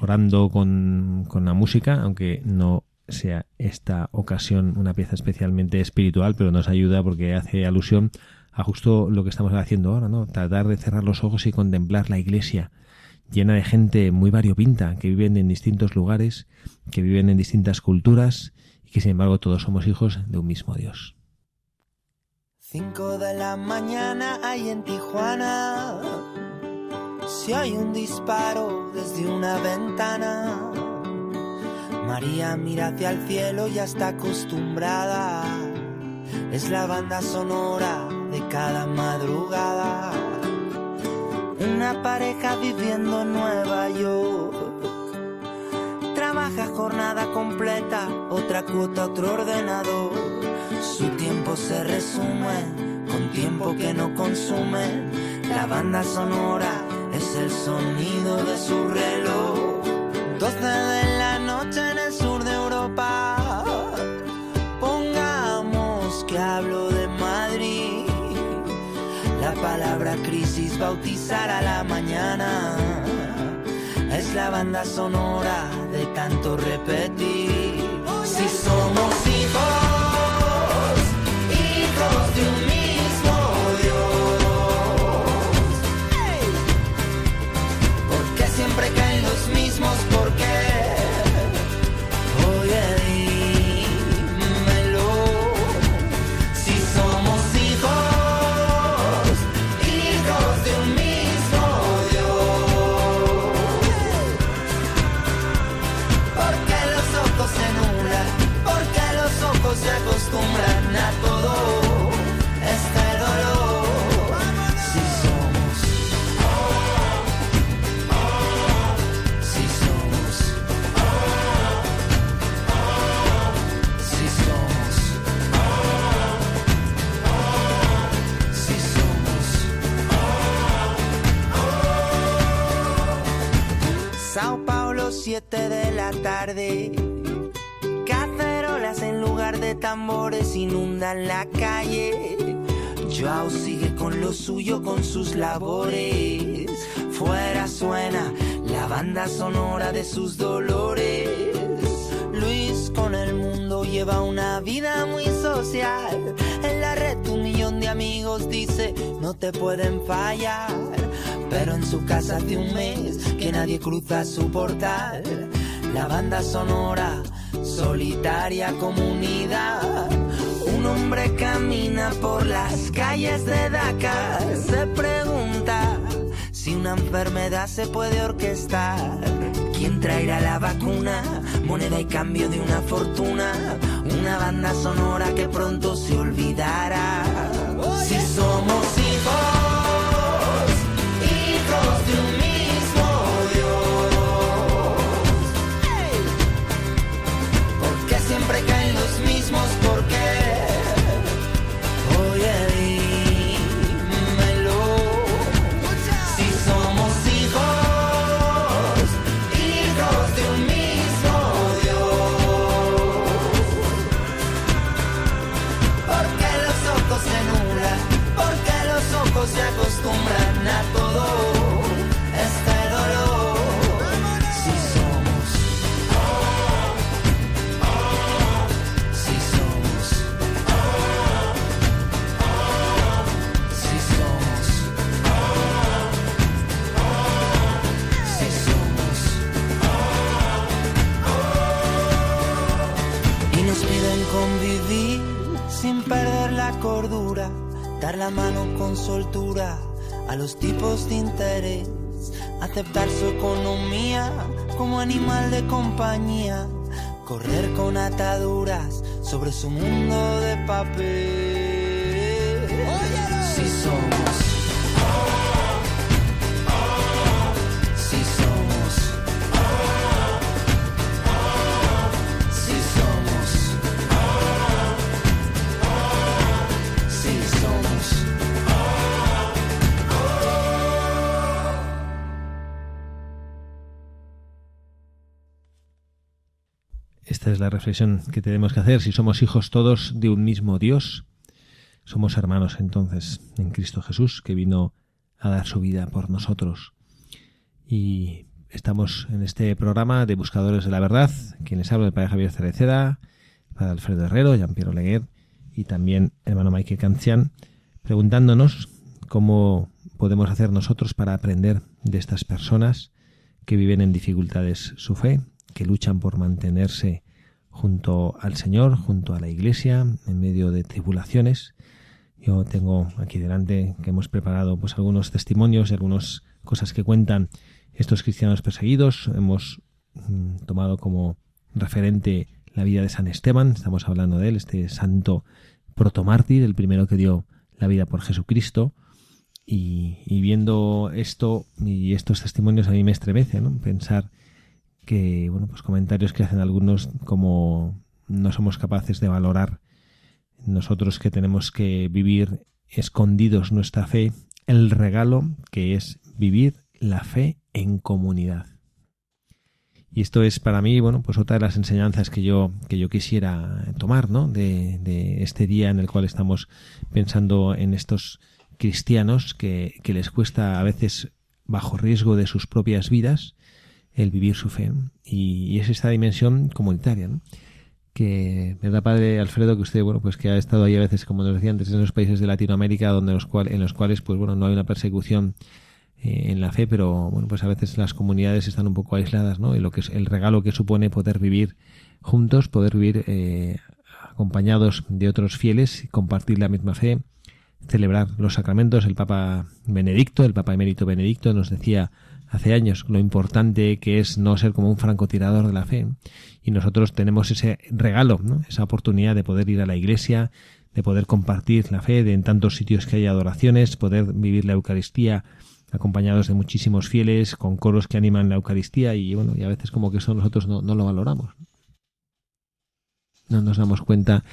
orando con, con la música, aunque no sea esta ocasión una pieza especialmente espiritual, pero nos ayuda porque hace alusión a justo lo que estamos haciendo ahora, ¿no? Tratar de cerrar los ojos y contemplar la iglesia llena de gente muy variopinta, que viven en distintos lugares, que viven en distintas culturas que sin embargo todos somos hijos de un mismo Dios. Cinco de la mañana hay en Tijuana. Si hay un disparo desde una ventana, María mira hacia el cielo ya está acostumbrada. Es la banda sonora de cada madrugada. Una pareja viviendo en Nueva York. Trabaja jornada completa, otra cuota, otro ordenador. Su tiempo se resume con tiempo que no consume. La banda sonora es el sonido de su reloj. 12 de la noche en el sur de Europa. Pongamos que hablo de Madrid. La palabra crisis bautizará la mañana. Es la banda sonora tanto repetir. Si somos hijos, hijos de un Cacerolas en lugar de tambores inundan la calle. Joao sigue con lo suyo, con sus labores. Fuera suena la banda sonora de sus dolores. Luis con el mundo lleva una vida muy social. En la red un millón de amigos dice no te pueden fallar. Pero en su casa hace un mes que nadie cruza su portal. La banda sonora, solitaria comunidad. Un hombre camina por las calles de Dakar. Se pregunta si una enfermedad se puede orquestar. ¿Quién traerá la vacuna? Moneda y cambio de una fortuna. Una banda sonora que pronto se olvidará. Si somos hijos, piden convivir sin perder la cordura, dar la mano con soltura a los tipos de interés, aceptar su economía como animal de compañía, correr con ataduras sobre su mundo de papel. Si la reflexión que tenemos que hacer. Si somos hijos todos de un mismo Dios, somos hermanos entonces en Cristo Jesús, que vino a dar su vida por nosotros. Y estamos en este programa de Buscadores de la Verdad, quien les habla el Padre Javier Cereceda, Padre Alfredo Herrero, Jean-Pierre Leguer y también hermano Michael Cancian, preguntándonos cómo podemos hacer nosotros para aprender de estas personas que viven en dificultades su fe, que luchan por mantenerse junto al Señor, junto a la Iglesia, en medio de tribulaciones. Yo tengo aquí delante que hemos preparado pues algunos testimonios y algunas cosas que cuentan estos cristianos perseguidos. Hemos mm, tomado como referente la vida de San Esteban, estamos hablando de él, este santo protomártir, el primero que dio la vida por Jesucristo. Y, viendo esto y estos testimonios a mí me estremece, ¿no? Pensar que, bueno, pues comentarios que hacen algunos como no somos capaces de valorar nosotros que tenemos que vivir escondidos nuestra fe, el regalo que es vivir la fe en comunidad. Y esto es para mí, bueno, pues otra de las enseñanzas que yo, que yo quisiera tomar, ¿no? De, este día en el cual estamos pensando en estos cristianos que, que les cuesta a veces bajo riesgo de sus propias vidas el vivir su fe. Y, es esta dimensión comunitaria, ¿no? que me da padre Alfredo que usted bueno pues que ha estado ahí a veces como nos decía antes en los países de Latinoamérica donde los cual, en los cuales pues bueno no hay una persecución eh, en la fe pero bueno pues a veces las comunidades están un poco aisladas no y lo que es el regalo que supone poder vivir juntos poder vivir eh, acompañados de otros fieles compartir la misma fe celebrar los sacramentos el Papa Benedicto el Papa emérito Benedicto nos decía hace años lo importante que es no ser como un francotirador de la fe. Y nosotros tenemos ese regalo, ¿no? esa oportunidad de poder ir a la iglesia, de poder compartir la fe, de en tantos sitios que hay adoraciones, poder vivir la Eucaristía acompañados de muchísimos fieles, con coros que animan la Eucaristía y bueno, y a veces como que eso nosotros no, lo valoramos. No nos damos cuenta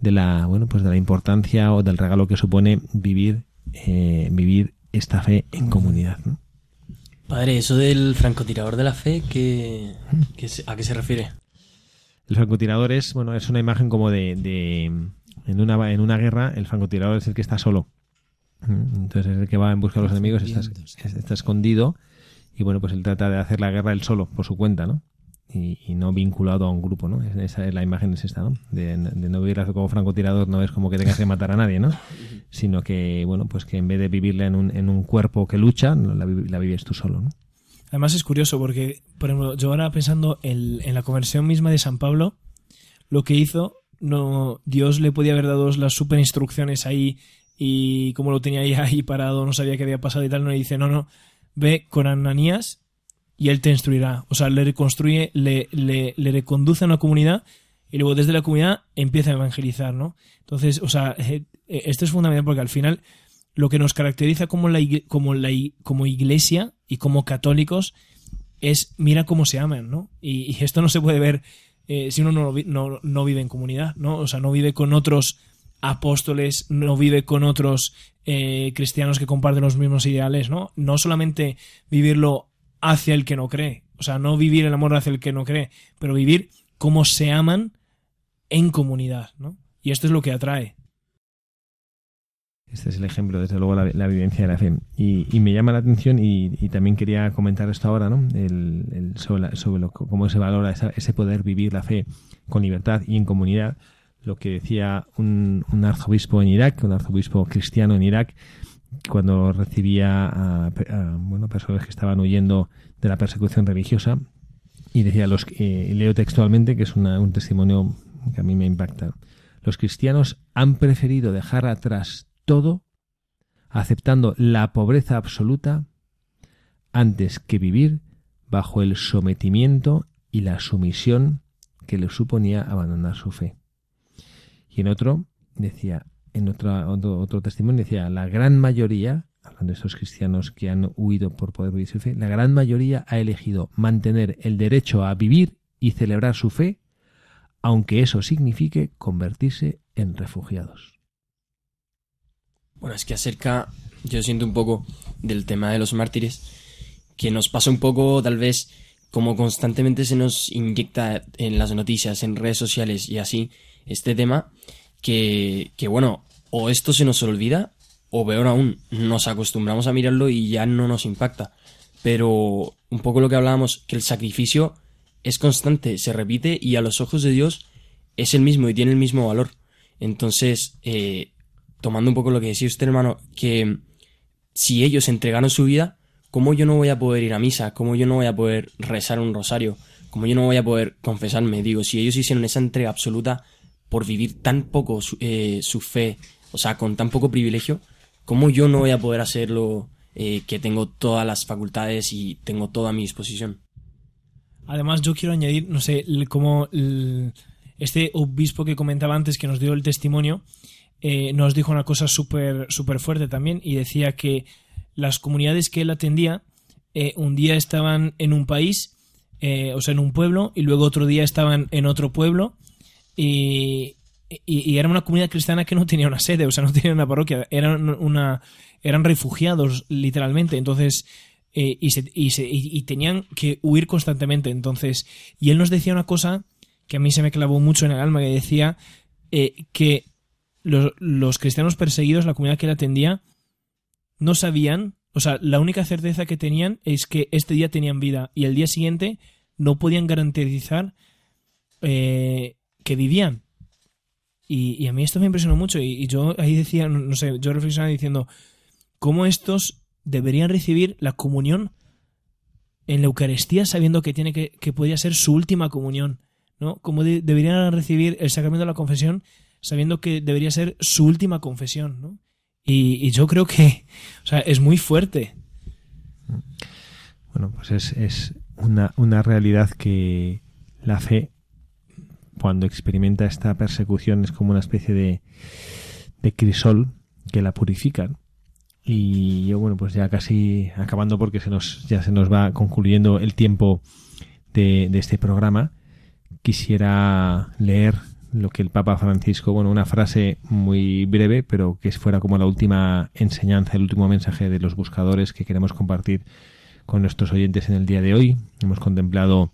de la, bueno, pues de la importancia o del regalo que supone vivir, eh, vivir esta fe en comunidad. ¿no? Padre, eso del francotirador de la fe, ¿qué, ¿a qué se refiere? El francotirador es, bueno, es una imagen como de, en, una, en una guerra, el francotirador es el que está solo. Entonces es el que va en busca de los enemigos, está, está, escondido y bueno, pues él trata de hacer la guerra él solo, por su cuenta, ¿no? Y, no vinculado a un grupo, ¿no? Esa es la imagen es esta, ¿no? De, no vivir como francotirador no es como que tengas que matar a nadie, ¿no? Sino que, bueno, pues que en vez de vivirla en un, en un cuerpo que lucha, la, la vives tú solo, ¿no? Además es curioso porque, por ejemplo, yo ahora pensando en, en la conversión misma de San Pablo, lo que hizo, no Dios le podía haber dado las super instrucciones ahí y como lo tenía ahí, ahí parado, no sabía qué había pasado y tal, no le dice, no, no, ve con Ananías y él te instruirá. O sea, le reconstruye, le, le, le reconduce a una comunidad y luego desde la comunidad empieza a evangelizar, ¿no? Entonces, o sea, eh, eh, esto es fundamental porque al final lo que nos caracteriza como, la, como, la, como iglesia y como católicos es mira cómo se aman, ¿no? Y, esto no se puede ver eh, si uno no, no, no, vive en comunidad, ¿no? O sea, no vive con otros apóstoles, no vive con otros cristianos que comparten los mismos ideales, ¿no? No solamente vivirlo hacia el que no cree. O sea, no vivir el amor hacia el que no cree, pero vivir como se aman en comunidad, ¿no? Y esto es lo que atrae. Este es el ejemplo, desde luego, la, la vivencia de la fe. Y, me llama la atención, y, también quería comentar esto ahora, ¿no? El, sobre, cómo se valora ese poder vivir la fe con libertad y en comunidad. Lo que decía un, un arzobispo en Irak, un arzobispo cristiano en Irak, cuando recibía a, bueno, personas que estaban huyendo de la persecución religiosa y decía, los, leo textualmente, que es un testimonio que a mí me impacta, los cristianos han preferido dejar atrás todo aceptando la pobreza absoluta antes que vivir bajo el sometimiento y la sumisión que les suponía abandonar su fe. Y en otro decía, en otro, otro, testimonio decía, la gran mayoría, hablando de esos cristianos que han huido por poder vivir su fe, la gran mayoría ha elegido mantener el derecho a vivir y celebrar su fe, aunque eso signifique convertirse en refugiados. Bueno, es que acerca, yo siento un poco del tema de los mártires, que nos pasa un poco, tal vez, como constantemente se nos inyecta en las noticias, en redes sociales y así, este tema, que, que bueno, o esto se nos olvida, o peor aún, nos acostumbramos a mirarlo y ya no nos impacta. Pero un poco lo que hablábamos, que el sacrificio es constante, se repite y a los ojos de Dios es el mismo y tiene el mismo valor. Entonces, eh, tomando un poco lo que decía usted, hermano, que si ellos entregaron su vida, ¿cómo yo no voy a poder ir a misa? ¿Cómo yo no voy a poder rezar un rosario? ¿Cómo yo no voy a poder confesarme? Digo, si ellos hicieron esa entrega absoluta por vivir tan poco su, eh, su fe, o sea, con tan poco privilegio, ¿cómo yo no voy a poder hacerlo eh, que tengo todas las facultades y tengo toda mi disposición? Además, yo quiero añadir, no sé, como este obispo que comentaba antes, que nos dio el testimonio, eh, nos dijo una cosa súper fuerte también, y decía que las comunidades que él atendía, eh, un día estaban en un país, o sea, en un pueblo, y luego otro día estaban en otro pueblo, y, y- era una comunidad cristiana que no tenía una sede, o sea, no tenía una parroquia, eran una eran refugiados literalmente, entonces eh, y, se- y se- y- y tenían que huir constantemente, entonces y él nos decía una cosa que a mí se me clavó mucho en el alma, que decía eh, que los, los cristianos perseguidos, la comunidad que él atendía, no sabían, o sea, la única certeza que tenían es que este día tenían vida y el día siguiente no podían garantizar eh, que vivían. Y, a mí esto me impresionó mucho. Y, yo ahí decía, no, sé, yo reflexionaba diciendo cómo estos deberían recibir la comunión en la Eucaristía sabiendo que tiene que, que ser su última comunión, ¿no? Cómo de- deberían recibir el sacramento de la confesión sabiendo que debería ser su última confesión, ¿no? Y, y yo creo que, o sea, es muy fuerte. Bueno, pues es, es una, una realidad que la fe, cuando experimenta esta persecución, es como una especie de, de crisol que la purifica. Y yo, bueno, pues ya casi acabando porque se nos, ya se nos va concluyendo el tiempo de, de este programa, quisiera leer lo que el Papa Francisco, bueno, una frase muy breve, pero que fuera como la última enseñanza, el último mensaje de los buscadores que queremos compartir con nuestros oyentes en el día de hoy. Hemos contemplado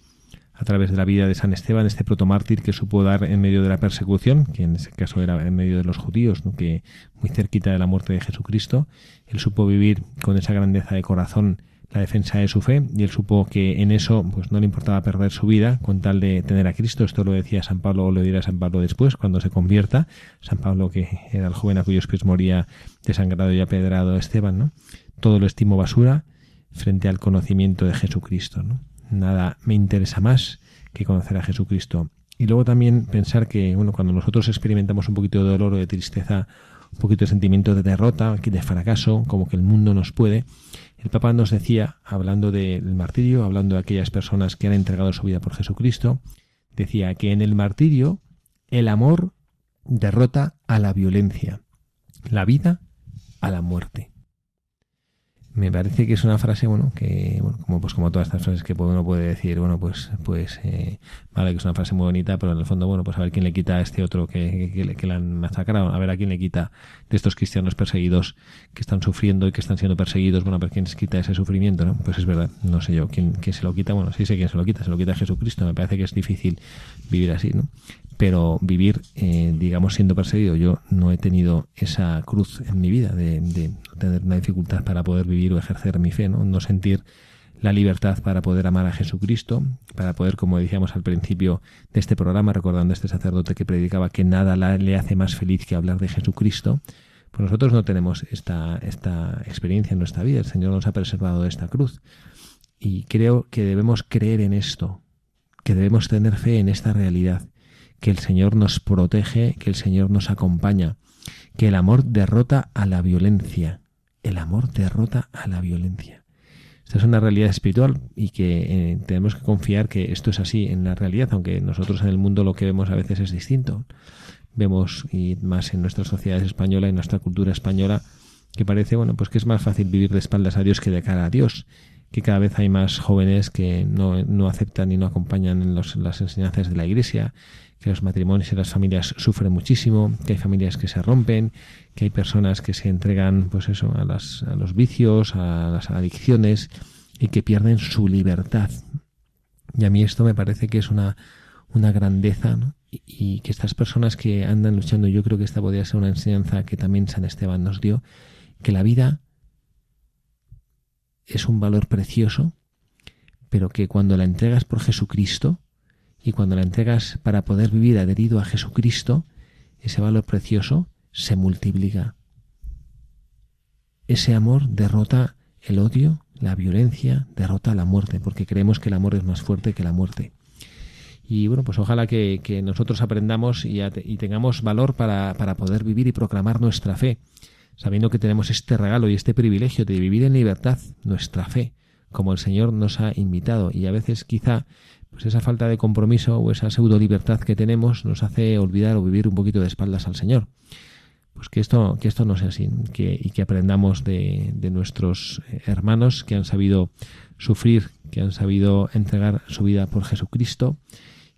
a través de la vida de San Esteban este protomártir que supo dar en medio de la persecución, que en ese caso era en medio de los judíos, ¿no? que muy cerquita de la muerte de Jesucristo, él supo vivir con esa grandeza de corazón la defensa de su fe y él supo que en eso pues no le importaba perder su vida con tal de tener a Cristo. Esto lo decía San Pablo o lo dirá San Pablo después cuando se convierta. San Pablo que era el joven a cuyos pies moría desangrado y apedrado Esteban, ¿no? Todo lo estimo basura frente al conocimiento de Jesucristo, ¿no? Nada me interesa más que conocer a Jesucristo. Y luego también pensar que, bueno, cuando nosotros experimentamos un poquito de dolor o de tristeza, un poquito de sentimiento de derrota, de fracaso, como que el mundo nos puede, el Papa nos decía, hablando del martirio, hablando de aquellas personas que han entregado su vida por Jesucristo, decía que en el martirio el amor derrota a la violencia, la vida a la muerte. Me parece que es una frase, bueno, que, bueno, como pues como todas estas frases que uno puede decir, bueno, pues, pues, eh, vale, que es una frase muy bonita, pero en el fondo, bueno, pues a ver quién le quita a este otro que, que, que le han masacrado, a ver a quién le quita de estos cristianos perseguidos que están sufriendo y que están siendo perseguidos, bueno, a ver quién les quita ese sufrimiento, ¿no? Pues es verdad, no sé yo, quién, quién se lo quita, bueno, sí sé quién se lo quita, se lo quita Jesucristo, me parece que es difícil vivir así, ¿no? Pero vivir, eh, digamos, siendo perseguido, yo no he tenido esa cruz en mi vida de, de tener una dificultad para poder vivir o ejercer mi fe, ¿no? Sentir la libertad para poder amar a Jesucristo, para poder, como decíamos al principio de este programa, recordando a este sacerdote que predicaba que nada le hace más feliz que hablar de Jesucristo, pues nosotros no tenemos esta, esta experiencia en nuestra vida. El Señor nos ha preservado de esta cruz. Y creo que debemos creer en esto, que debemos tener fe en esta realidad, que el Señor nos protege, que el Señor nos acompaña, que el amor derrota a la violencia. El amor derrota a la violencia. Esta es una realidad espiritual y que eh, tenemos que confiar que esto es así en la realidad, aunque nosotros en el mundo lo que vemos a veces es distinto. Vemos, y más en nuestra sociedad española y nuestra cultura española, que parece, bueno, pues que es más fácil vivir de espaldas a Dios que de cara a Dios, que cada vez hay más jóvenes que no, aceptan y no acompañan en las enseñanzas de la Iglesia, que los matrimonios y las familias sufren muchísimo, que hay familias que se rompen, que hay personas que se entregan, pues eso, a, los vicios, a las adicciones y que pierden su libertad. Y a mí esto me parece que es una, una grandeza. Y, y que estas personas que andan luchando, yo creo que esta podría ser una enseñanza que también San Esteban nos dio, que la vida es un valor precioso, pero que cuando la entregas por Jesucristo y cuando la entregas para poder vivir adherido a Jesucristo, ese valor precioso se multiplica. Ese amor derrota el odio, La violencia derrota la muerte, porque creemos que el amor es más fuerte que la muerte. Y bueno, pues ojalá que, nosotros aprendamos y, y tengamos valor para, para poder vivir y proclamar nuestra fe, sabiendo que tenemos este regalo y este privilegio de vivir en libertad nuestra fe, como el Señor nos ha invitado. Y a veces quizá pues esa falta de compromiso o esa pseudo libertad que tenemos nos hace olvidar o vivir un poquito de espaldas al Señor. Pues que esto, que esto no sea así, que, y que aprendamos de, de nuestros eh, hermanos que han sabido sufrir, que han sabido entregar su vida por Jesucristo,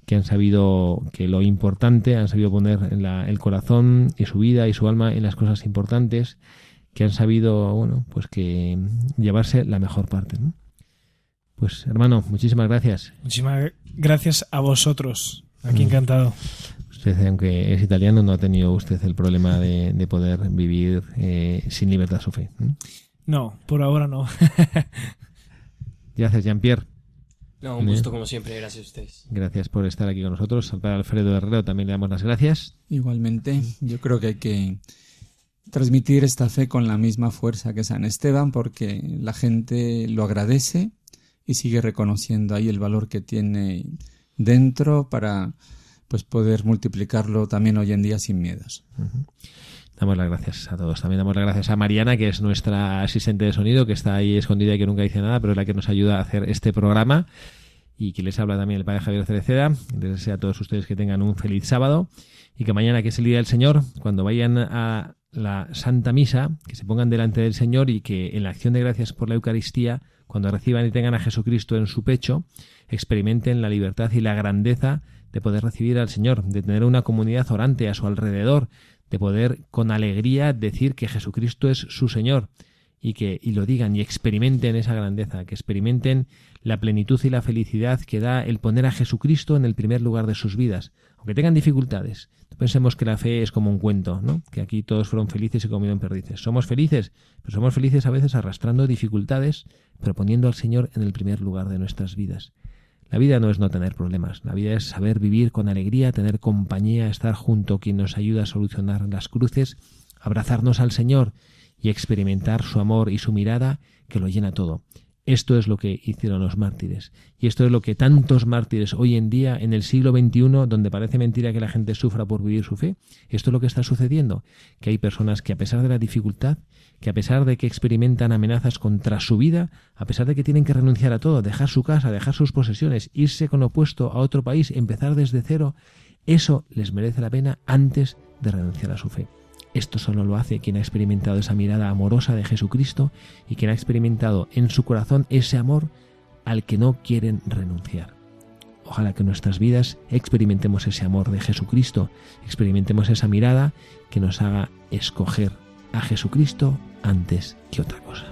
que han sabido que lo importante, han sabido poner el corazón y su vida y su alma en las cosas importantes, que han sabido, bueno, pues que llevarse la mejor parte. Pues hermano, muchísimas gracias. Muchísimas gracias a vosotros. Aquí mm. encantado. Usted, aunque es italiano, no ha tenido usted el problema de, poder vivir eh, sin libertad su fe. No, por ahora no. gracias, Jean-Pierre. No, un gusto como siempre, gracias a ustedes. Gracias por estar aquí con nosotros. Al padre Alfredo Herrero también le damos las gracias. Igualmente, yo creo que hay que transmitir esta fe con la misma fuerza que San Esteban porque la gente lo agradece y sigue reconociendo ahí el valor que tiene dentro para pues poder multiplicarlo también hoy en día sin miedos. Damos las gracias a todos. También damos las gracias a Mariana, que es nuestra asistente de sonido, que está ahí escondida y que nunca dice nada, pero es la que nos ayuda a hacer este programa. Y que les habla también el padre Javier Cereceda. Les deseo a todos ustedes que tengan un feliz sábado y que mañana, que es el Día del Señor, cuando vayan a la Santa Misa, que se pongan delante del Señor y que en la acción de gracias por la Eucaristía, cuando reciban y tengan a Jesucristo en su pecho, experimenten la libertad y la grandeza de poder recibir al Señor, de tener una comunidad orante a su alrededor, de poder con alegría decir que Jesucristo es su Señor y que y lo digan y experimenten esa grandeza, que experimenten la plenitud y la felicidad que da el poner a Jesucristo en el primer lugar de sus vidas, aunque tengan dificultades. Pensemos que la fe es como un cuento, ¿no? Que aquí todos fueron felices y comieron perdices. Somos felices, pero somos felices a veces arrastrando dificultades, pero poniendo al Señor en el primer lugar de nuestras vidas. La vida no es no tener problemas, la vida es saber vivir con alegría, tener compañía, estar junto a quien nos ayuda a solucionar las cruces, abrazarnos al Señor y experimentar su amor y su mirada que lo llena todo. Esto es lo que hicieron los mártires. Y esto es lo que tantos mártires hoy en día, en el siglo XXI, donde parece mentira que la gente sufra por vivir su fe, esto es lo que está sucediendo. Que hay personas que a pesar de la dificultad, que a pesar de que experimentan amenazas contra su vida, a pesar de que tienen que renunciar a todo, dejar su casa, dejar sus posesiones, irse con opuesto a otro país, empezar desde cero, eso les merece la pena antes de renunciar a su fe. Esto solo lo hace quien ha experimentado esa mirada amorosa de Jesucristo y quien ha experimentado en su corazón ese amor al que no quieren renunciar. Ojalá que en nuestras vidas experimentemos ese amor de Jesucristo, experimentemos esa mirada que nos haga escoger a Jesucristo antes que otra cosa.